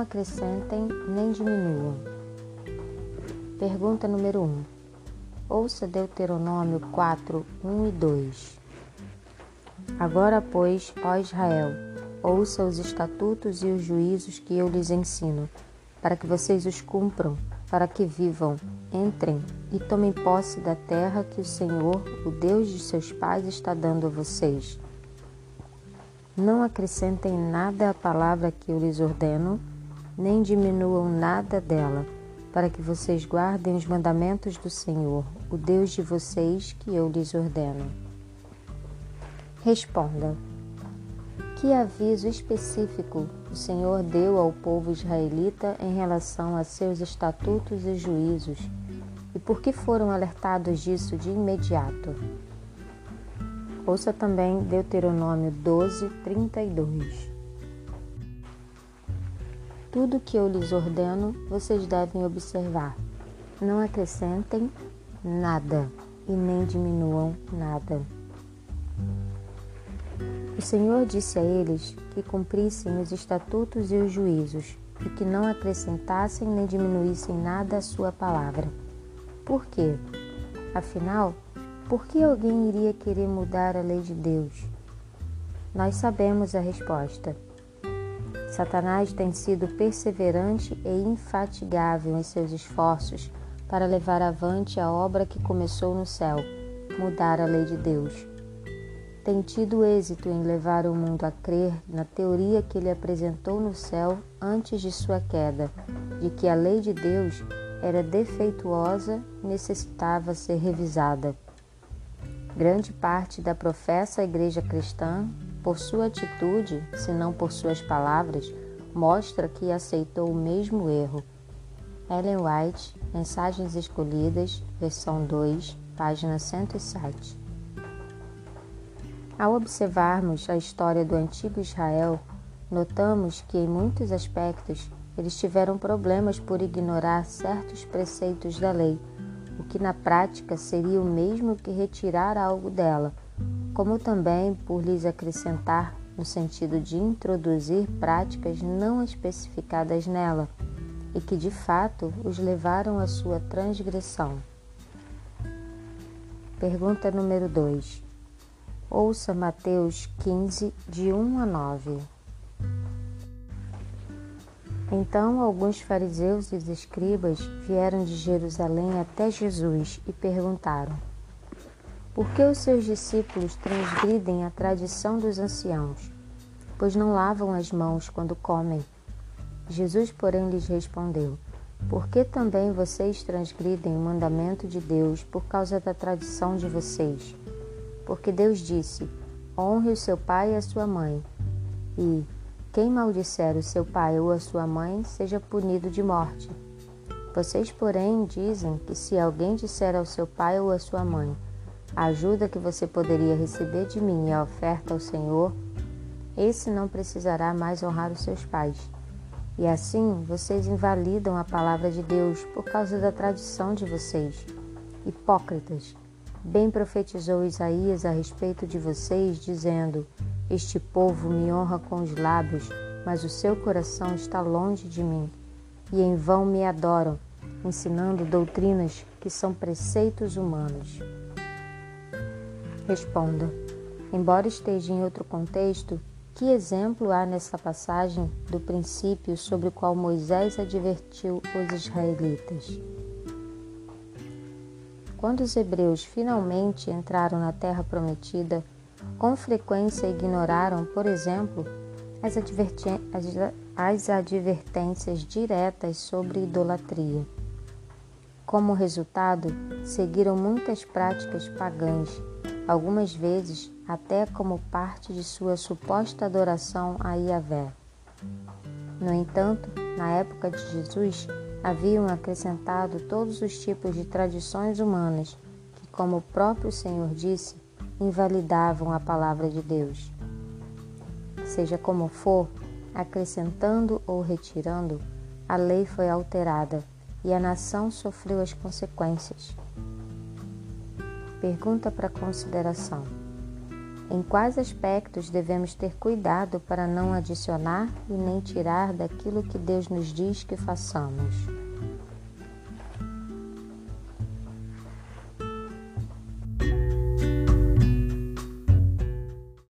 acrescentem nem diminuam. Pergunta número 1. Ouça Deuteronômio 4, 1 e 2. Agora, pois, ó Israel, ouça os estatutos e os juízos que eu lhes ensino, para que vocês os cumpram, para que vivam, entrem e tomem posse da terra que o Senhor, o Deus de seus pais, está dando a vocês. Não acrescentem nada à palavra que eu lhes ordeno, nem diminuam nada dela, para que vocês guardem os mandamentos do Senhor, o Deus de vocês, que eu lhes ordeno. Responda: Que aviso específico o Senhor deu ao povo israelita em relação a seus estatutos e juízos, e por que foram alertados disso de imediato? Ouça também Deuteronômio 12, 32. Tudo que eu lhes ordeno, vocês devem observar. Não acrescentem nada e nem diminuam nada. O Senhor disse a eles que cumprissem os estatutos e os juízos e que não acrescentassem nem diminuíssem nada à sua palavra. Por quê? Afinal, por que alguém iria querer mudar a lei de Deus? Nós sabemos a resposta. Satanás tem sido perseverante e infatigável em seus esforços para levar avante a obra que começou no céu, mudar a lei de Deus. Tem tido êxito em levar o mundo a crer na teoria que ele apresentou no céu antes de sua queda, de que a lei de Deus era defeituosa e necessitava ser revisada. Grande parte da professa igreja cristã, por sua atitude, se não por suas palavras, mostra que aceitou o mesmo erro. Ellen White, Mensagens Escolhidas, versão 2, página 107. Ao observarmos a história do antigo Israel, notamos que, em muitos aspectos, eles tiveram problemas por ignorar certos preceitos da lei o que na prática seria o mesmo que retirar algo dela, como também por lhes acrescentar no sentido de introduzir práticas não especificadas nela e que de fato os levaram à sua transgressão. Pergunta número 2. Ouça Mateus 15, de 1 a 9. Então alguns fariseus e escribas vieram de Jerusalém até Jesus e perguntaram: Por que os seus discípulos transgridem a tradição dos anciãos, pois não lavam as mãos quando comem? Jesus, porém, lhes respondeu: Por que também vocês transgridem o mandamento de Deus por causa da tradição de vocês? Porque Deus disse: Honre o seu pai e a sua mãe. E quem maldisser o seu pai ou a sua mãe seja punido de morte. Vocês, porém, dizem que se alguém disser ao seu pai ou à sua mãe, a ajuda que você poderia receber de mim é a oferta ao Senhor, esse não precisará mais honrar os seus pais. E assim vocês invalidam a palavra de Deus por causa da tradição de vocês. Hipócritas, bem profetizou Isaías a respeito de vocês, dizendo: este povo me honra com os lábios, mas o seu coração está longe de mim, e em vão me adoram, ensinando doutrinas que são preceitos humanos. Responda: embora esteja em outro contexto, que exemplo há nessa passagem do princípio sobre o qual Moisés advertiu os israelitas? Quando os hebreus finalmente entraram na terra prometida, com frequência ignoraram, por exemplo, as, as advertências diretas sobre idolatria. Como resultado, seguiram muitas práticas pagãs, algumas vezes até como parte de sua suposta adoração a Yahvé. No entanto, na época de Jesus, haviam acrescentado todos os tipos de tradições humanas que, como o próprio Senhor disse, invalidavam a palavra de Deus. Seja como for, acrescentando ou retirando, a lei foi alterada e a nação sofreu as consequências. Pergunta para consideração: Em quais aspectos devemos ter cuidado para não adicionar e nem tirar daquilo que Deus nos diz que façamos?